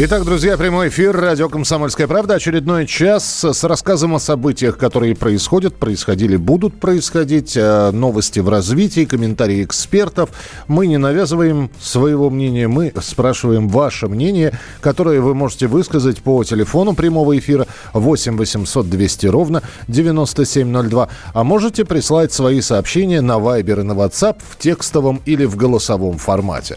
Итак, друзья, прямой эфир радио «Комсомольская правда». Очередной час с рассказом о событиях, которые происходят, происходили, будут происходить. э, Новости в развитии, комментарии экспертов. Мы не навязываем своего мнения, мы спрашиваем ваше мнение, которое вы можете высказать по телефону прямого эфира 8 800 200 ровно 9702. А можете прислать свои сообщения на Viber и на WhatsApp в текстовом или в голосовом формате.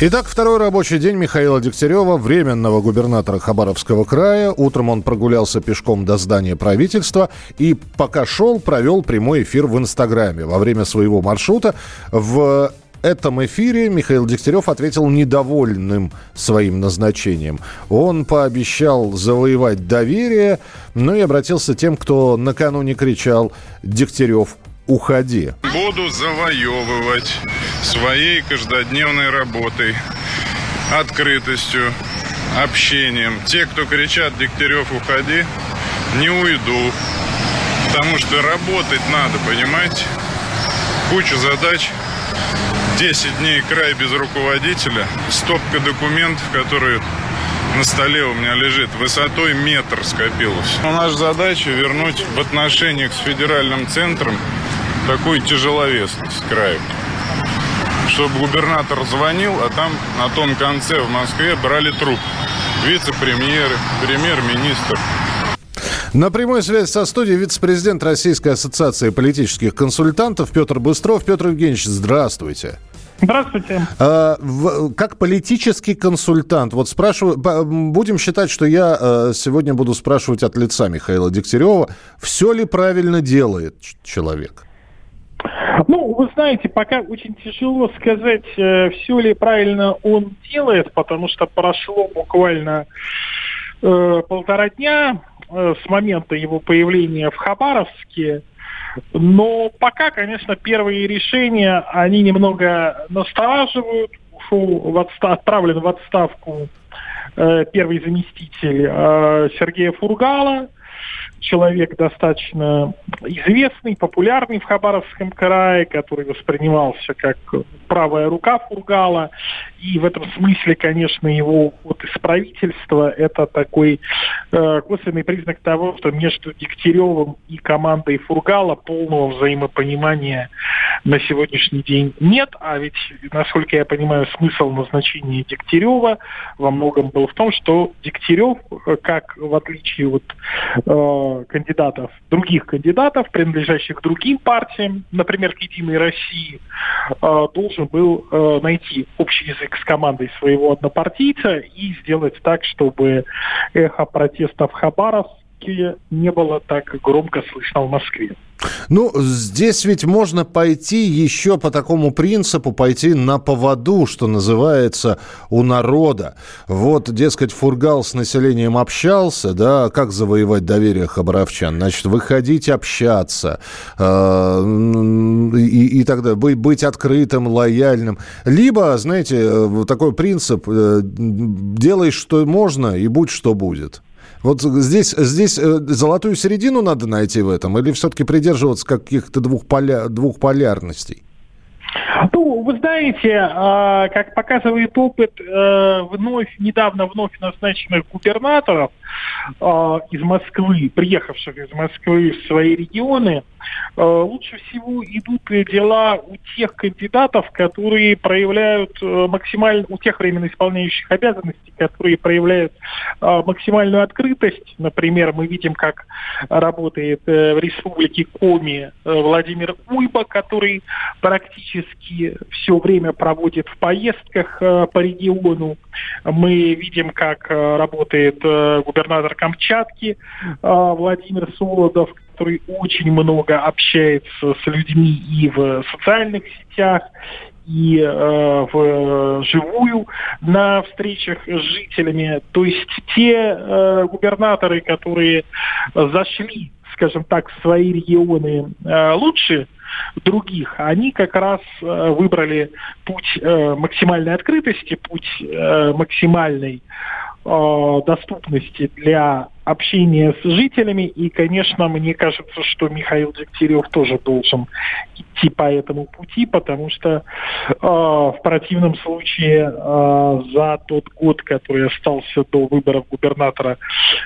Итак, второй рабочий день Михаила Дегтярева, временного губернатора Хабаровского края. Утром он прогулялся пешком до здания правительства и пока шел, провел прямой эфир в Инстаграме. Во время своего маршрута в этом эфире Михаил Дегтярев ответил недовольным своим назначением. Он пообещал завоевать доверие, но и обратился тем, кто накануне кричал «Дегтярев, уходи». Буду завоевывать своей каждодневной работой, открытостью, общением. Те, кто кричат «Дегтярев, уходи», не уйду. Потому что работать надо, понимаете? Куча задач. 10 дней край без руководителя. Стопка документов, которые на столе у меня лежит, высотой метр скопилось. Но наша задача вернуть в отношениях с федеральным центром такую тяжеловесность краю. Чтобы губернатор звонил, а там на том конце в Москве брали труп. Вице-премьеры, премьер-министр. На прямой связи со студией вице-президент Российской ассоциации политических консультантов Петр Быстров. Петр Евгеньевич, здравствуйте. Здравствуйте. А, в- как политический консультант, вот спрашиваю, будем считать, что я э, сегодня буду спрашивать от лица Михаила Дегтярева, все ли правильно делает человек? Ну, вы знаете, пока очень тяжело сказать, все ли правильно он делает, потому что прошло буквально э, полтора дня э, с момента его появления в Хабаровске. Но пока, конечно, первые решения, они немного настораживают. Ушел в отста- отправлен в отставку э, первый заместитель э, Сергея Фургала. Человек достаточно известный, популярный в Хабаровском крае, который воспринимался как правая рука Фургала. И в этом смысле, конечно, его уход из правительства – это такой э, косвенный признак того, что между Дегтяревым и командой Фургала полного взаимопонимания на сегодняшний день нет. А ведь, насколько я понимаю, смысл назначения Дегтярева во многом был в том, что Дегтярев, э, как в отличие от э, кандидатов, других кандидатов, принадлежащих другим партиям, например, к «Единой России», э, должен был э, найти общий язык с командой своего однопартийца и сделать так, чтобы эхо протеста в Хабаровске не было так громко слышно в Москве. Ну, здесь ведь можно пойти еще по такому принципу, пойти на поводу, что называется, у народа. Вот, дескать, Фургал с населением общался, да, как завоевать доверие хабаровчан? Значит, выходить общаться э, и, и тогда быть, быть открытым, лояльным. Либо, знаете, э, такой принцип, э, делай, что можно, и будь, что будет. Вот здесь, здесь э, золотую середину надо найти в этом, или все-таки придерживаться каких-то двух, поля, двух полярностей? Ну, вы знаете, э, как показывает опыт э, вновь, недавно вновь назначенных губернаторов э, из Москвы, приехавших из Москвы в свои регионы, э, лучше всего идут дела у тех кандидатов, которые проявляют э, максимально, у тех временно исполняющих обязанности, которые проявляют э, максимальную открытость. Например, мы видим, как работает э, в республике Коми э, Владимир Уйба, который практически все время проводит в поездках э, по региону. Мы видим, как работает губернатор губернатор Камчатки Владимир Солодов, который очень много общается с людьми и в социальных сетях, и э, вживую на встречах с жителями. То есть те э, губернаторы, которые зашли, скажем так, в свои регионы лучше других, они как раз э, выбрали путь э, максимальной открытости, путь э, максимальной доступности для общения с жителями. И, конечно, мне кажется, что Михаил Дегтярев тоже должен идти по этому пути, потому что э, в противном случае э, за тот год, который остался до выборов губернатора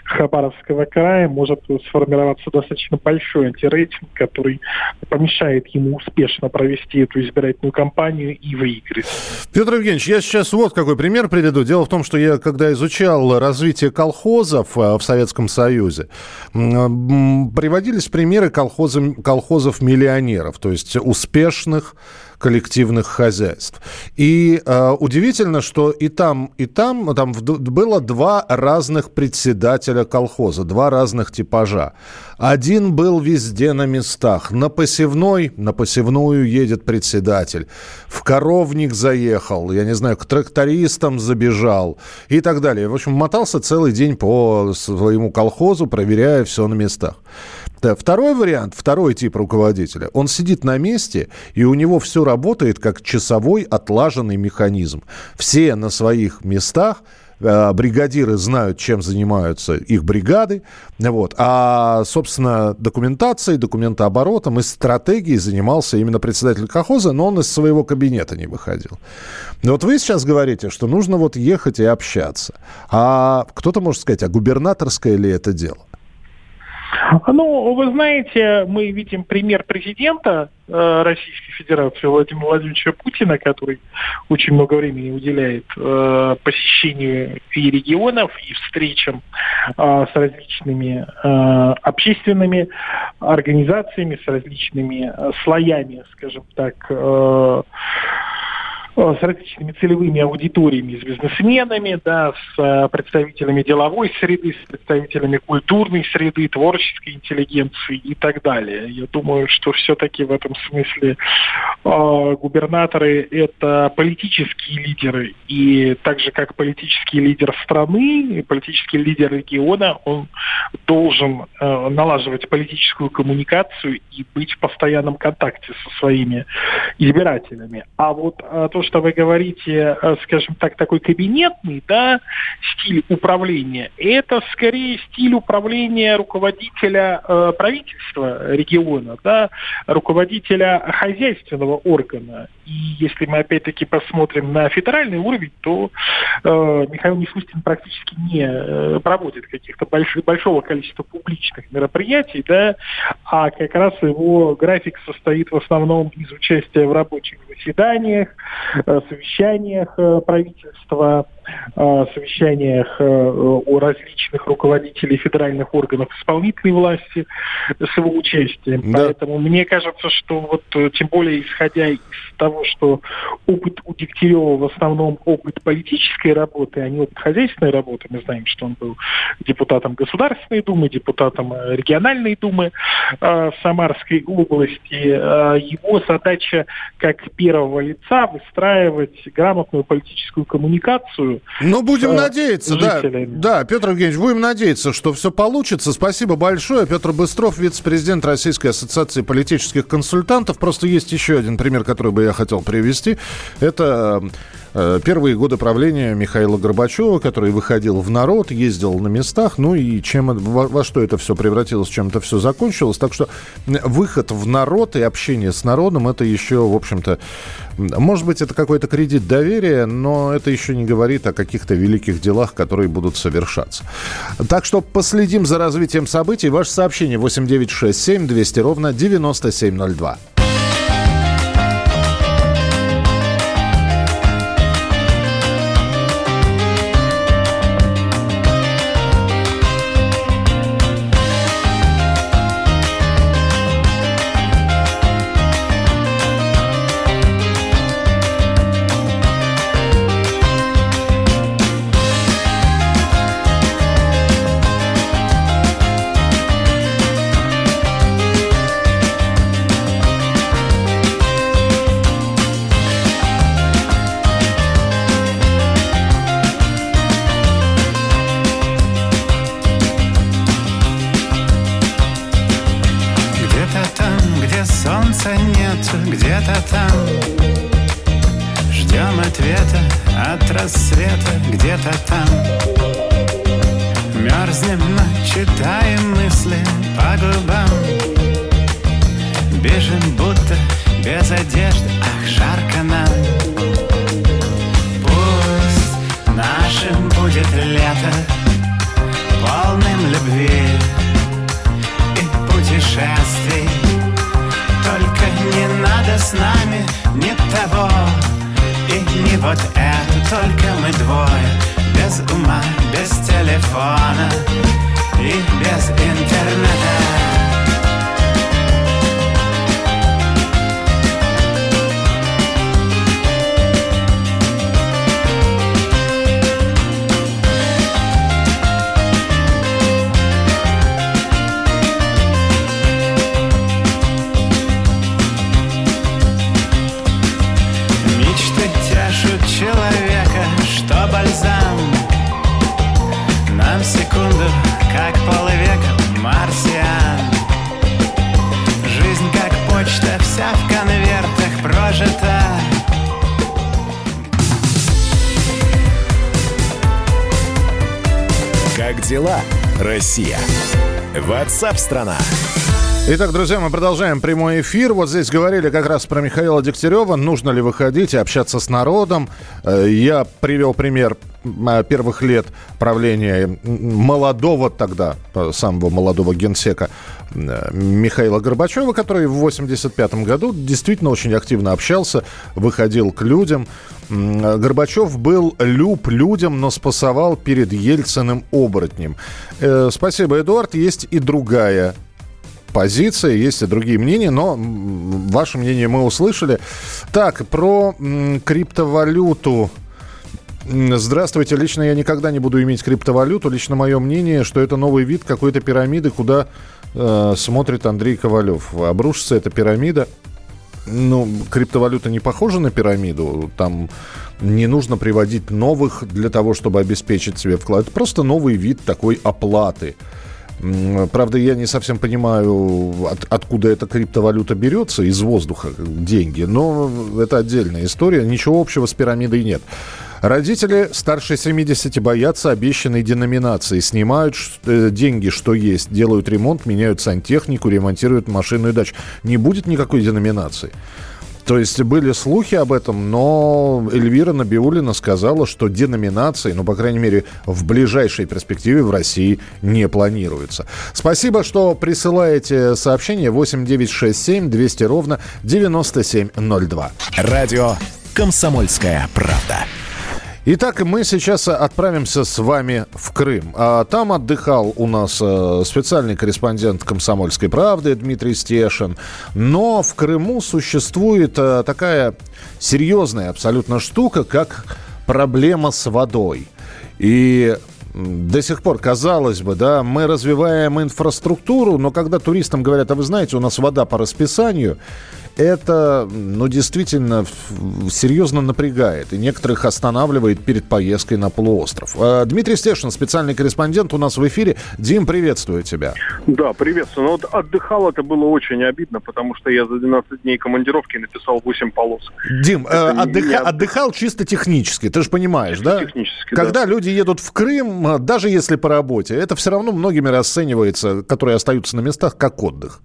Хабаровского края, может сформироваться достаточно большой антирейтинг, который помешает ему успешно провести эту избирательную кампанию и выиграть. Петр Евгеньевич, я сейчас вот какой пример приведу. Дело в том, что я, когда изучал развитие колхозов э, в Советском Советском Союзе. Приводились примеры колхозов, колхозов-миллионеров, то есть успешных коллективных хозяйств. И э, удивительно, что и там, и там, там было два разных председателя колхоза, два разных типажа. Один был везде на местах. На посевной, на посевную едет председатель. В коровник заехал, я не знаю, к трактористам забежал и так далее. В общем, мотался целый день по своему колхозу, проверяя все на местах. Второй вариант, второй тип руководителя, он сидит на месте, и у него все работает как часовой отлаженный механизм. Все на своих местах, э, бригадиры знают, чем занимаются их бригады, вот. а, собственно, документацией, документооборотом и стратегией занимался именно председатель колхоза, но он из своего кабинета не выходил. Но вот вы сейчас говорите, что нужно вот ехать и общаться. А кто-то может сказать, а губернаторское ли это дело? Ну, вы знаете, мы видим пример президента э, Российской Федерации Владимира Владимировича Путина, который очень много времени уделяет э, посещению и регионов, и встречам э, с различными э, общественными организациями, с различными э, слоями, скажем так, э, с различными целевыми аудиториями, с бизнесменами, да, с э, представителями деловой среды, с представителями культурной среды, творческой интеллигенции и так далее. Я думаю, что все-таки в этом смысле э, губернаторы – это политические лидеры, и так же, как политический лидер страны, политический лидер региона, он должен э, налаживать политическую коммуникацию и быть в постоянном контакте со своими избирателями. А вот э, то, что вы говорите, э, скажем так, такой кабинетный, да, стиль управления, это скорее стиль управления руководителя э, правительства региона, да, руководителя хозяйственного органа. И если мы опять-таки посмотрим на федеральный уровень, то э, Михаил Мишустин практически не э, проводит каких-то больших, большого количества публичных мероприятий, да, а как раз его график состоит в основном из участия в рабочих заседаниях, совещаниях э, правительства, э, совещаниях у различных руководителей федеральных органов исполнительной власти с его участием. Да. Поэтому мне кажется, что вот тем более исходя из того, что опыт у Дегтярева в основном опыт политической работы, а не опыт хозяйственной работы. Мы знаем, что он был депутатом Государственной Думы, депутатом региональной Думы Самарской области. Его задача как первого лица выстраивать выстраивать грамотную политическую коммуникацию. Ну, будем э, надеяться, да. Да, Петр Евгеньевич, будем надеяться, что все получится. Спасибо большое. Петр Быстров, вице-президент Российской ассоциации политических консультантов. Просто есть еще один пример, который бы я хотел привести. Это первые годы правления Михаила Горбачева, который выходил в народ, ездил на местах, ну и чем, во, во что это все превратилось, чем это все закончилось. Так что выход в народ и общение с народом, это еще, в общем-то, может быть, это какой-то кредит доверия, но это еще не говорит о каких-то великих делах, которые будут совершаться. Так что последим за развитием событий. Ваше сообщение 8967 200 ровно 9702. Ватсап-страна! Итак, друзья, мы продолжаем прямой эфир. Вот здесь говорили как раз про Михаила Дегтярева. Нужно ли выходить и общаться с народом? Э, я привел пример э, первых лет правления молодого тогда, э, самого молодого генсека Михаила Горбачева, который в 85 году действительно очень активно общался, выходил к людям. Горбачев был люб людям, но спасовал перед Ельциным оборотнем. Спасибо, Эдуард. Есть и другая позиция, есть и другие мнения, но ваше мнение мы услышали. Так, про криптовалюту. Здравствуйте. Лично я никогда не буду иметь криптовалюту. Лично мое мнение, что это новый вид какой-то пирамиды, куда э, смотрит Андрей Ковалев. Обрушится эта пирамида ну, криптовалюта не похожа на пирамиду. Там не нужно приводить новых для того, чтобы обеспечить себе вклад. Это просто новый вид такой оплаты. Правда, я не совсем понимаю, от, откуда эта криптовалюта берется, из воздуха деньги, но это отдельная история, ничего общего с пирамидой нет. Родители старше 70 боятся обещанной деноминации, снимают э, деньги, что есть, делают ремонт, меняют сантехнику, ремонтируют машину и дачу. Не будет никакой деноминации. То есть были слухи об этом, но Эльвира Набиулина сказала, что деноминации, ну, по крайней мере, в ближайшей перспективе в России не планируется. Спасибо, что присылаете сообщение 8967 200 ровно 9702. Радио «Комсомольская правда». Итак, мы сейчас отправимся с вами в Крым. А там отдыхал у нас э, специальный корреспондент «Комсомольской правды» Дмитрий Стешин. Но в Крыму существует э, такая серьезная абсолютно штука, как проблема с водой. И до сих пор, казалось бы, да, мы развиваем инфраструктуру, но когда туристам говорят, а вы знаете, у нас вода по расписанию, это, ну, действительно серьезно напрягает и некоторых останавливает перед поездкой на полуостров. А, Дмитрий Стешин, специальный корреспондент у нас в эфире. Дим, приветствую тебя. Да, приветствую. Ну, вот отдыхал это было очень обидно, потому что я за 12 дней командировки написал 8 полос. Дим, э, отдыха, не... отдыхал чисто технически, ты же понимаешь, чисто да? технически, Когда да. люди едут в Крым, даже если по работе, это все равно многими расценивается, которые остаются на местах, как отдых.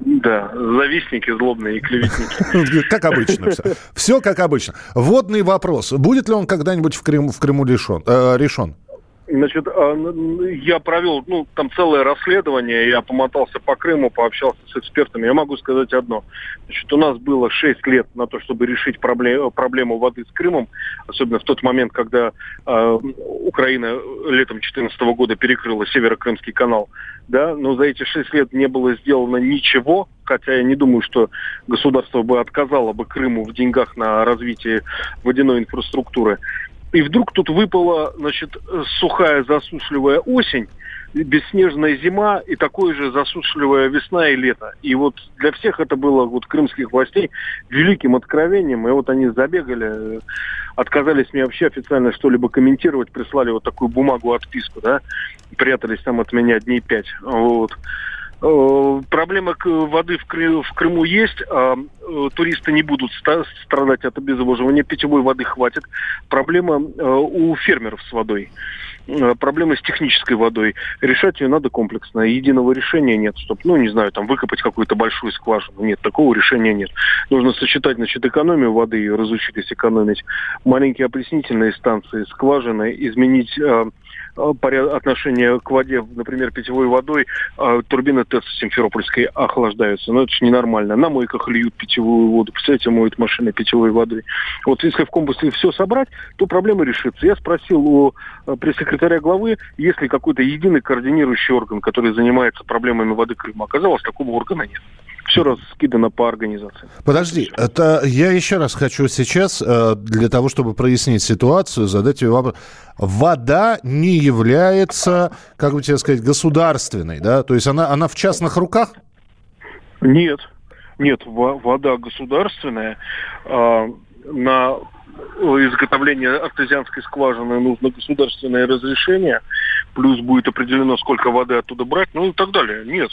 Да, завистники злобные и клеветники. Как обычно все. Все как обычно. Водный вопрос. Будет ли он когда-нибудь в Крыму, решен? Э, решен? Значит, а, я провел, ну, там целое расследование, я помотался по Крыму, пообщался с экспертами. Я могу сказать одно. Значит, у нас было 6 лет на то, чтобы решить проблему, проблему воды с Крымом, особенно в тот момент, когда э, Украина летом 2014 года перекрыла Северо-Крымский канал. Да, но за эти 6 лет не было сделано ничего, хотя я не думаю, что государство бы отказало бы Крыму в деньгах на развитие водяной инфраструктуры. И вдруг тут выпала, значит, сухая засушливая осень, бесснежная зима и такое же засушливая весна и лето. И вот для всех это было вот крымских властей великим откровением. И вот они забегали, отказались мне вообще официально что-либо комментировать, прислали вот такую бумагу отписку, да, прятались там от меня дней пять. Вот. Э, проблема воды в Крыму есть. А, э, туристы не будут страдать от обезвоживания. Питьевой воды хватит. Проблема э, у фермеров с водой. Проблема с технической водой. Решать ее надо комплексно. Единого решения нет, чтобы, ну, не знаю, там выкопать какую-то большую скважину. Нет, такого решения нет. Нужно сочетать, значит, экономию воды, ее разучились экономить, маленькие опреснительные станции, скважины, изменить отношение к воде, например, питьевой водой, э, турбины ТЭЦ Симферопольской охлаждаются. Но это же ненормально. На мойках льют питьевую воду. Представляете, моют машины питьевой водой. Вот если в комплексе все собрать, то проблема решится. Я спросил у э, пресс-секретаря главы, есть ли какой-то единый координирующий орган, который занимается проблемами воды Крыма. Оказалось, такого органа нет все раскидано по организации. Подожди, это я еще раз хочу сейчас, э, для того, чтобы прояснить ситуацию, задать тебе вопрос. Вода не является, как бы тебе сказать, государственной, да? То есть она, она в частных руках? Нет, нет, вода государственная. А, на изготовление артезианской скважины нужно государственное разрешение, плюс будет определено, сколько воды оттуда брать, ну и так далее. Нет,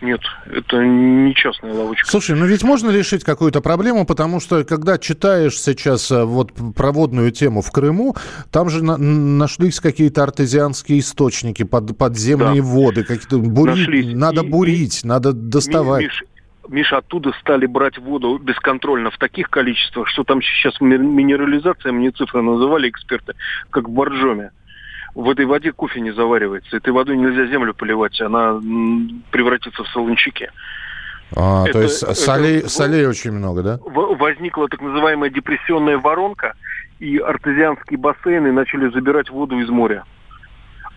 нет, это не частная лавочка. Слушай, ну ведь можно решить какую-то проблему, потому что когда читаешь сейчас э, вот проводную тему в Крыму, там же на нашлись какие-то артезианские источники, под подземные да. воды, какие-то бурить, надо и, бурить, и, надо доставать. Миш, Миша, оттуда стали брать воду бесконтрольно в таких количествах, что там сейчас минерализация, мне цифры называли эксперты, как в Боржоме в этой воде кофе не заваривается. Этой водой нельзя землю поливать, она превратится в солончаки. А, это, то есть солей, это, солей очень много, да? Возникла так называемая депрессионная воронка, и артезианские бассейны начали забирать воду из моря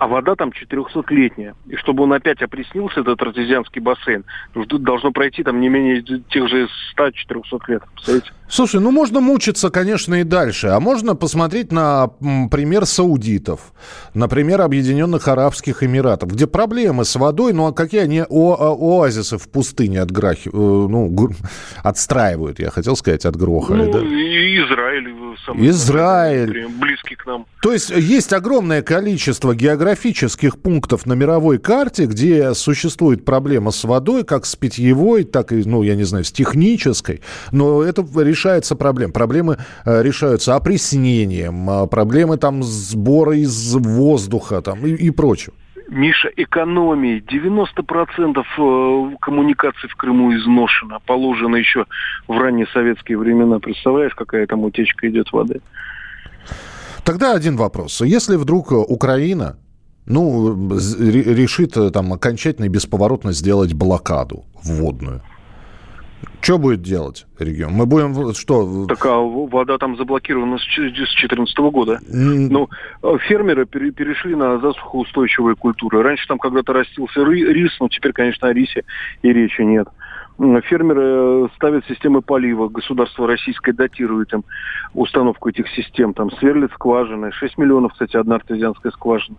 а вода там 400-летняя. И чтобы он опять опреснился, этот артезианский бассейн, должно пройти там не менее тех же 100-400 лет. Представляете? Слушай, ну можно мучиться, конечно, и дальше. А можно посмотреть на пример саудитов, например, Объединенных Арабских Эмиратов, где проблемы с водой, ну а какие они о о оазисы в пустыне отграхи, э, ну, отстраивают, я хотел сказать, от гроха. Ну, да? Израиль. Э, самый Израиль. Близкий к нам. То есть есть огромное количество географических пунктов на мировой карте, где существует проблема с водой, как с питьевой, так и, ну, я не знаю, с технической, но это решается проблем. Проблемы э, решаются опреснением, э, проблемы там сбора из воздуха там, и, и прочего. Миша, экономии. 90% э, коммуникаций в Крыму изношено, положено еще в ранние советские времена. Представляешь, какая там утечка идет воды? Тогда один вопрос. Если вдруг Украина ну, решит э, там окончательно и бесповоротно сделать блокаду вводную. Что будет делать регион? Мы будем что? Так а вода там заблокирована с 2014 года. Mm. Ну, э, фермеры перешли на засухоустойчивые культуры. Раньше там когда-то растился рис, но теперь, конечно, о рисе и речи нет. Фермеры э, ставят системы полива, государство российское датирует им установку этих систем, там сверлят скважины, 6 миллионов, кстати, одна артезианская скважина.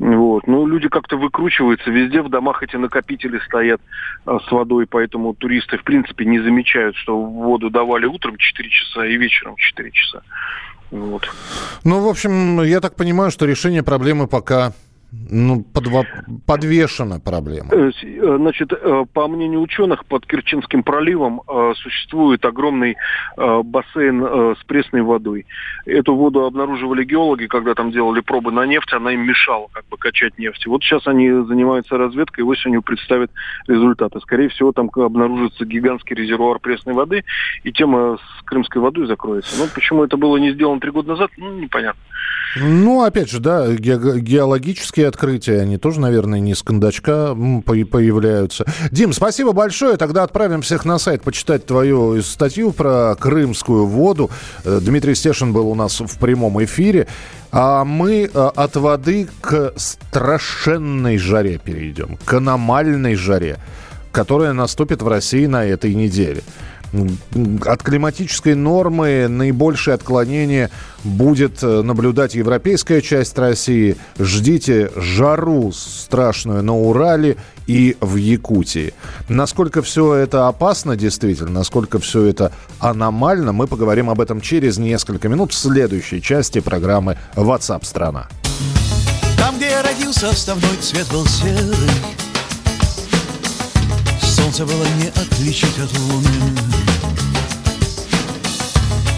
Вот. Ну, люди как-то выкручиваются, везде в домах эти накопители стоят а, с водой, поэтому туристы, в принципе, не замечают, что воду давали утром 4 часа и вечером 4 часа. Вот. Ну, в общем, я так понимаю, что решение проблемы пока ну, подво... подвешена проблема. Э, э, значит, э, по мнению ученых, под Керченским проливом существует огромный бассейн с пресной водой. Эту воду обнаруживали геологи, когда там делали пробы на нефть, она им мешала как бы качать нефть. Вот сейчас они занимаются разведкой и осенью представят результаты. Скорее всего, там обнаружится гигантский резервуар пресной воды, и тема с крымской водой закроется. Но почему это было не сделано три года назад, ну, непонятно. Ну, опять же, да, ге- геологические открытия, они тоже, наверное, не с кондачка появляются. Дим, спасибо большое. Тогда отправим всех на сайт почитать твою статью про крымскую воду. Э, Дмитрий Стешин был у нас в прямом эфире. А мы э, от воды к страшенной жаре перейдем, к аномальной жаре, которая наступит в России на этой неделе от климатической нормы наибольшее отклонение будет э, наблюдать европейская часть России. Ждите жару страшную на Урале и в Якутии. Насколько все это опасно действительно, насколько все это аномально, мы поговорим об этом через несколько минут в следующей части программы WhatsApp страна. Там, где я родился, основной цвет был серый. солнце было не отличить от луны.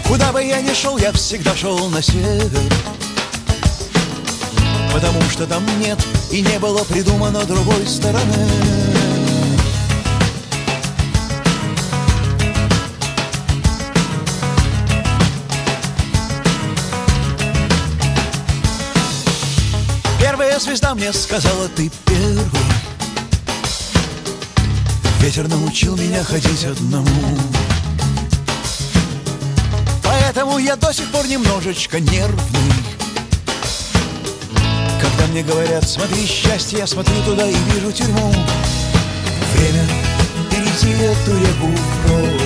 Куда бы я ни шел, я всегда шел на север. Потому что там нет и не было придумано другой стороны. Первая звезда мне сказала, ты первый Ветер научил меня ходить одному Поэтому я до сих пор немножечко нервный. Когда мне говорят, смотри счастье, я смотрю туда и вижу тюрьму Время перейти эту реку вброд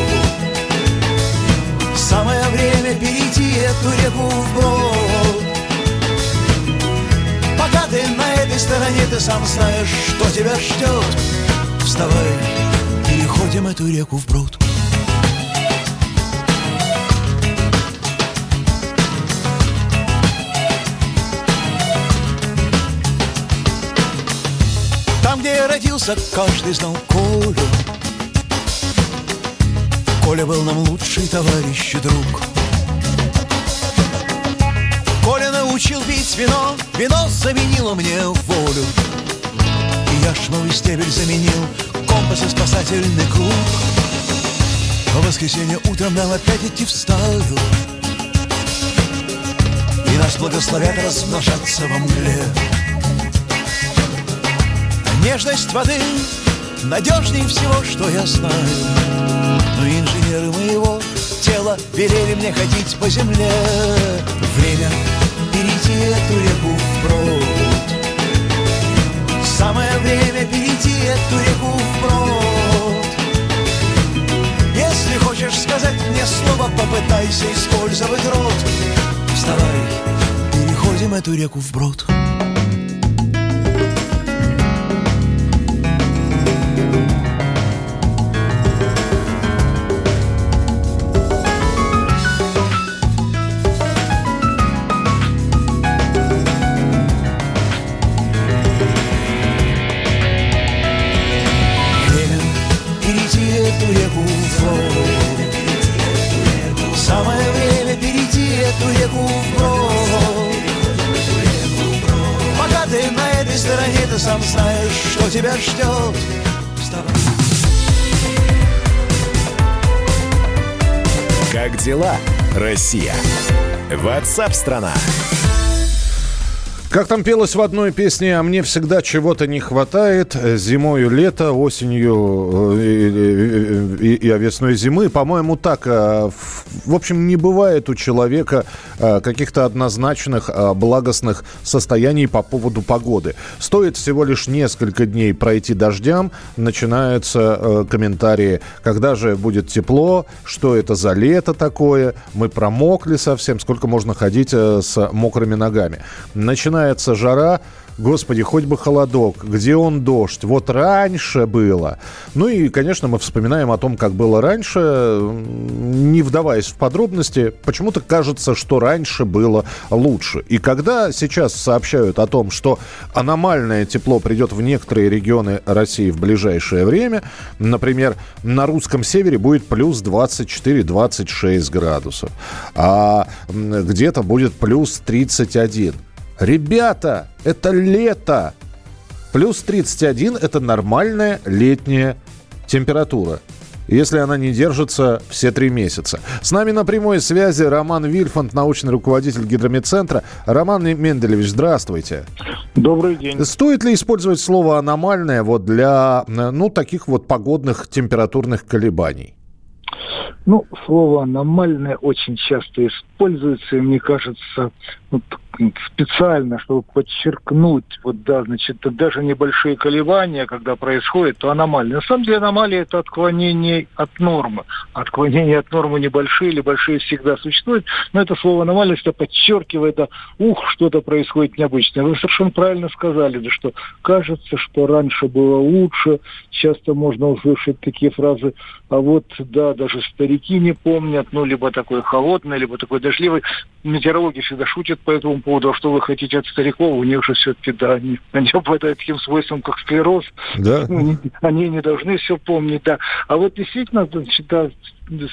Самое время перейти эту реку вброд Пока ты на этой стороне, ты сам знаешь, что тебя ждет. Вставай, переходим эту реку вброд Я родился, каждый знал Колю. Коля был нам лучший товарищ и друг. Коля научил пить вино, вино заменило мне волю. И яшмовый стебель заменил компас и спасательный круг. В воскресенье утром нам опять идти в И нас благословят размножаться во мгле Нежность воды надежней всего, что я знаю. Но инженеры моего тела велели мне ходить по земле. Время перейти эту реку вброд Самое время перейти эту реку вброд Если хочешь сказать мне слово, попытайся использовать рот. Вставай, переходим эту реку вброд. Время сам знаешь, что тебя ждет Вставай. Как дела, Россия? Ватсап-страна! Как там пелось в одной песне, а мне всегда чего-то не хватает. Зимою лето, осенью э, и, и, и, весной зимы. По-моему, так. э, В общем, не бывает у человека э, каких-то однозначных э, благостных состояний по поводу погоды. Стоит всего лишь несколько дней пройти дождям, начинаются э, комментарии, когда же будет тепло, что это за лето такое, мы промокли совсем, сколько можно ходить э, с мокрыми ногами. Начинается жара, Господи, хоть бы холодок, где он дождь? Вот раньше было. Ну и, конечно, мы вспоминаем о том, как было раньше, не вдаваясь в подробности. Почему-то кажется, что раньше было лучше. И когда сейчас сообщают о том, что аномальное тепло придет в некоторые регионы России в ближайшее время, например, на русском севере будет плюс 24-26 градусов, а где-то будет плюс 31. Ребята, это лето. Плюс 31 – это нормальная летняя температура. Если она не держится все три месяца. С нами на прямой связи Роман Вильфанд, научный руководитель гидромедцентра. Роман Менделевич, здравствуйте. Добрый день. Стоит ли использовать слово «аномальное» вот для ну, таких вот погодных температурных колебаний? Ну, слово «аномальное» очень часто используется, и мне кажется, вот, специально, чтобы подчеркнуть, вот да, значит, даже небольшие колебания, когда происходит, то аномалия. На самом деле аномалия – это отклонение от нормы. Отклонения от нормы небольшие или большие всегда существуют, но это слово аномалия всегда подчеркивает, да, ух, что-то происходит необычное. Вы совершенно правильно сказали, да, что кажется, что раньше было лучше, часто можно услышать такие фразы, а вот, да, даже старики не помнят, ну, либо такой холодный, либо такой дождливый. Метеорологи всегда шутят по этому поводу, а что вы хотите от стариков, у них же все-таки, да, они, они обладают таким свойством, как склероз. Да. Они, они не должны все помнить, да. А вот действительно, значит, да,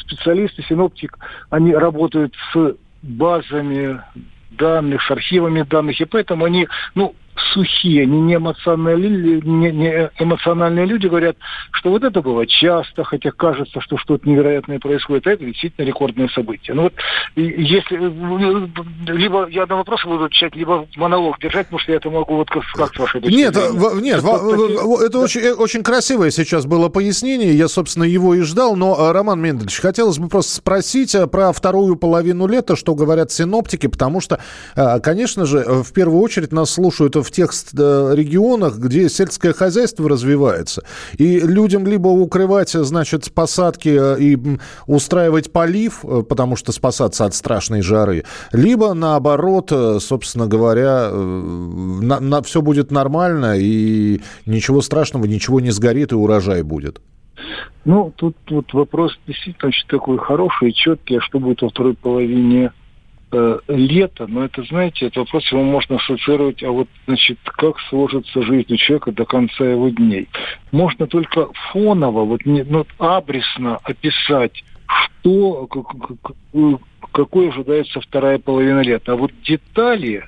специалисты, синоптик, они работают с базами данных, с архивами данных, и поэтому они, ну, сухие, не эмоциональные, не, не эмоциональные люди говорят, что вот это было часто, хотя кажется, что что-то невероятное происходит, а это действительно рекордное событие. Ну вот, если, либо я на вопрос буду отвечать, либо монолог держать, потому что я это могу вот как, как с вашей Нет, в, нет, в, это очень, э, очень красивое сейчас было пояснение, я, собственно, его и ждал, но, э, Роман Мендельевич, хотелось бы просто спросить э, про вторую половину лета, что говорят синоптики, потому что, конечно же, в первую очередь нас слушают в тех регионах, где сельское хозяйство развивается. И людям либо укрывать, значит, посадки э, и устраивать полив, э, потому что спасаться от страшной жары, либо наоборот, э, собственно говоря, на, на, все будет нормально и ничего страшного, ничего не сгорит и урожай будет. Ну, тут, тут вопрос действительно очень такой хороший, четкий, а что будет во второй половине э, лето, но это, знаете, этот вопрос его можно ассоциировать, а вот, значит, как сложится жизнь у человека до конца его дней. Можно только фоново, вот не, ну, абресно описать, что, какой ожидается вторая половина лета. А вот детали,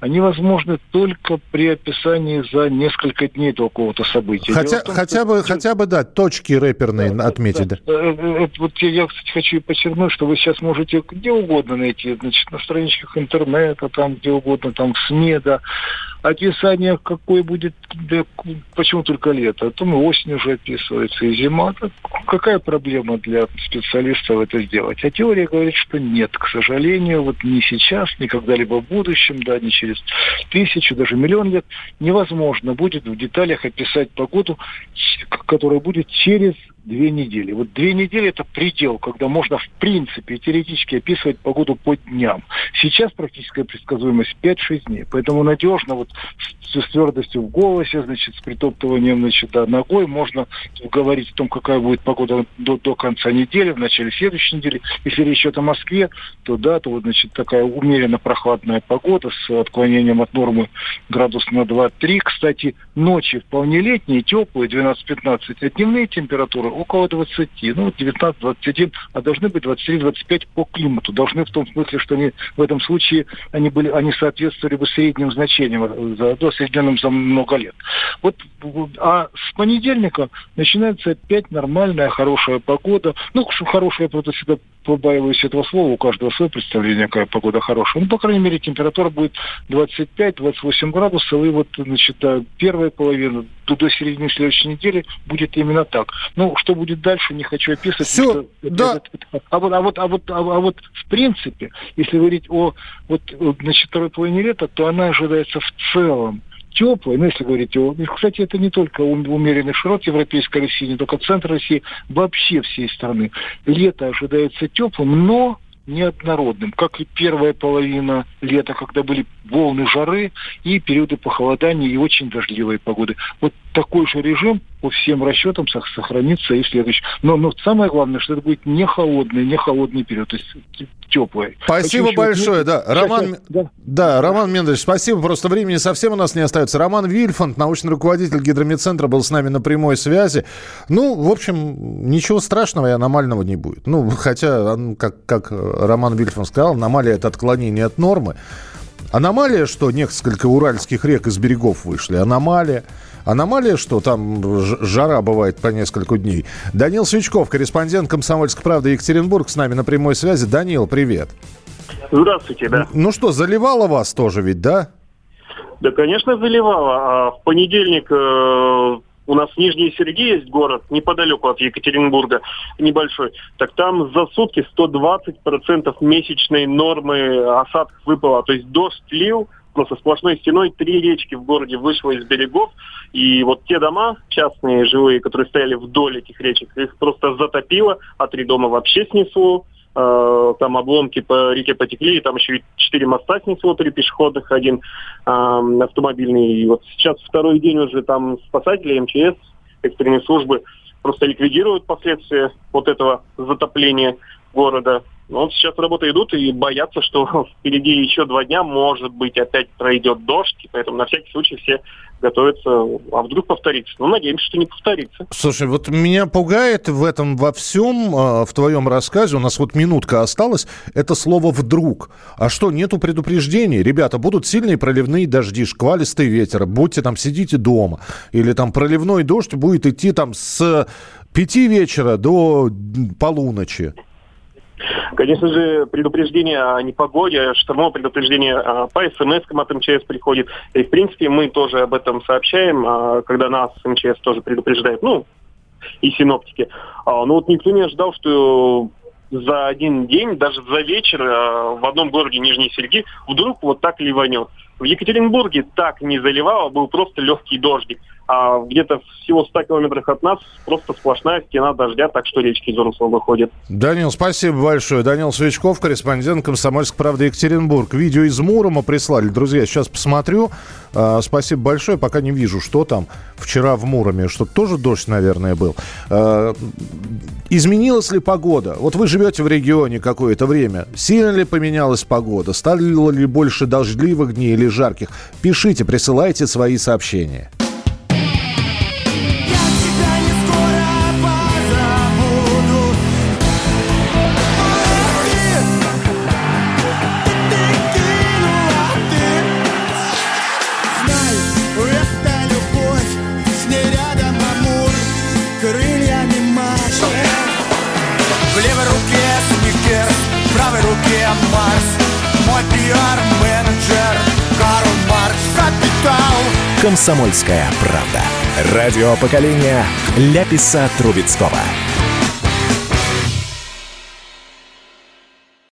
они возможны только при описании за несколько дней какого-то события. Хотя, том, хотя, что... бы, хотя бы, да, точки рэперные да, отметить. Да. Да. Э, э, вот я, кстати, хочу подчеркнуть, что вы сейчас можете где угодно найти, значит, на страничках интернета, там где угодно, там в СМИ, да, описание, какой будет, да, почему только лето, а то осень уже описывается, и зима. Так какая проблема для специалистов это сделать? А теория говорит, что нет, к сожалению, вот не сейчас, ни когда-либо в будущем, да, не через тысячу, даже миллион лет, невозможно будет в деталях описать погоду, которая будет через две недели. Вот две недели это предел, когда можно в принципе теоретически описывать погоду по дням. Сейчас практическая предсказуемость 5-6 дней. Поэтому надежно вот с, с твердостью в голосе, значит, с притоптыванием значит, да, ногой можно говорить о том, какая будет погода до, до конца недели, в начале следующей недели. Если речь идет о Москве, то да, то вот, значит, такая умеренно прохладная погода с отклонением от нормы градус на 2-3. Кстати, ночи вполне летние, теплые, 12-15, а дневные температуры около 20, ну, 19-21, а должны быть 23-25 по климату. Должны в том смысле, что они в этом случае они, были, они соответствовали бы средним значениям, за, средним за много лет. Вот, а с понедельника начинается опять нормальная, хорошая погода. Ну, хорошая, правда, всегда побаиваюсь этого слова, у каждого свое представление, какая погода хорошая. Ну, по крайней мере, температура будет 25-28 градусов, и вот, значит, первая половина до, до середины следующей недели будет именно так. Ну, что будет дальше, не хочу описывать. Все, да. Это, это, а, вот, а, вот, а, вот, а, а вот в принципе, если говорить о вот, значит, второй половине лета, то она ожидается в целом теплой, ну, если говорить о... Кстати, это не только умеренный широт Европейской России, не только центр России, вообще всей страны. Лето ожидается теплым, но неоднородным, как и первая половина лета, когда были волны жары и периоды похолодания и очень дождливой погоды. Вот такой же режим по всем расчетам сохранится и следующий. Но, но самое главное, что это будет не холодный, не холодный период, то есть теплый. Спасибо Хочу большое, да. Роман, да. да, Роман Мендович, спасибо. Просто времени совсем у нас не остается. Роман Вильфанд, научный руководитель гидромедцентра, был с нами на прямой связи. Ну, в общем, ничего страшного и аномального не будет. Ну, хотя, как, как Роман Вильфанд сказал, аномалия – это отклонение от нормы. Аномалия, что несколько уральских рек из берегов вышли. Аномалия. Аномалия, что там жара бывает по несколько дней. Данил Свечков, корреспондент «Комсомольской правды» Екатеринбург, с нами на прямой связи. Данил, привет. Здравствуйте, да. Ну что, заливало вас тоже ведь, да? Да, конечно, заливало. А в понедельник э, у нас Нижний Сергей есть город, неподалеку от Екатеринбурга, небольшой. Так там за сутки 120% месячной нормы осадков выпало. То есть дождь лил, просто сплошной стеной три речки в городе вышло из берегов. И вот те дома частные, жилые, которые стояли вдоль этих речек, их просто затопило, а три дома вообще снесло. Э, там обломки по реке потекли, и там еще четыре моста снесло, три пешеходных, один э, автомобильный. И вот сейчас второй день уже там спасатели, МЧС, экстренные службы просто ликвидируют последствия вот этого затопления города. Но вот сейчас работы идут и боятся, что впереди еще два дня, может быть, опять пройдет дождь, и поэтому на всякий случай все готовятся, а вдруг повторится. Ну, надеемся, что не повторится. Слушай, вот меня пугает в этом во всем, а, в твоем рассказе, у нас вот минутка осталась, это слово «вдруг». А что, нету предупреждений? Ребята, будут сильные проливные дожди, шквалистый ветер, будьте там, сидите дома. Или там проливной дождь будет идти там с пяти вечера до полуночи. Конечно же, предупреждение о непогоде, штормовое предупреждение а, по смс от МЧС приходит. И, в принципе, мы тоже об этом сообщаем, а, когда нас МЧС тоже предупреждает, ну, и синоптики. А, но вот никто не ожидал, что за один день, даже за вечер в одном городе Нижние Серги вдруг вот так ливанет. В Екатеринбурге так не заливало, был просто легкий дождик. А где-то всего 100 километрах от нас просто сплошная стена дождя, так что речки из русла выходят. Данил, спасибо большое. Данил Свечков, корреспондент «Комсомольской правды» Екатеринбург. Видео из Мурома прислали. Друзья, сейчас посмотрю. А, спасибо большое. Пока не вижу, что там. Вчера в Муроме, что тоже дождь, наверное, был. А, изменилась ли погода? Вот вы живете в регионе какое-то время. Сильно ли поменялась погода? Стало ли больше дождливых дней или жарких? Пишите, присылайте свои сообщения. «Комсомольская правда». Радио поколения Ляписа Трубецкого.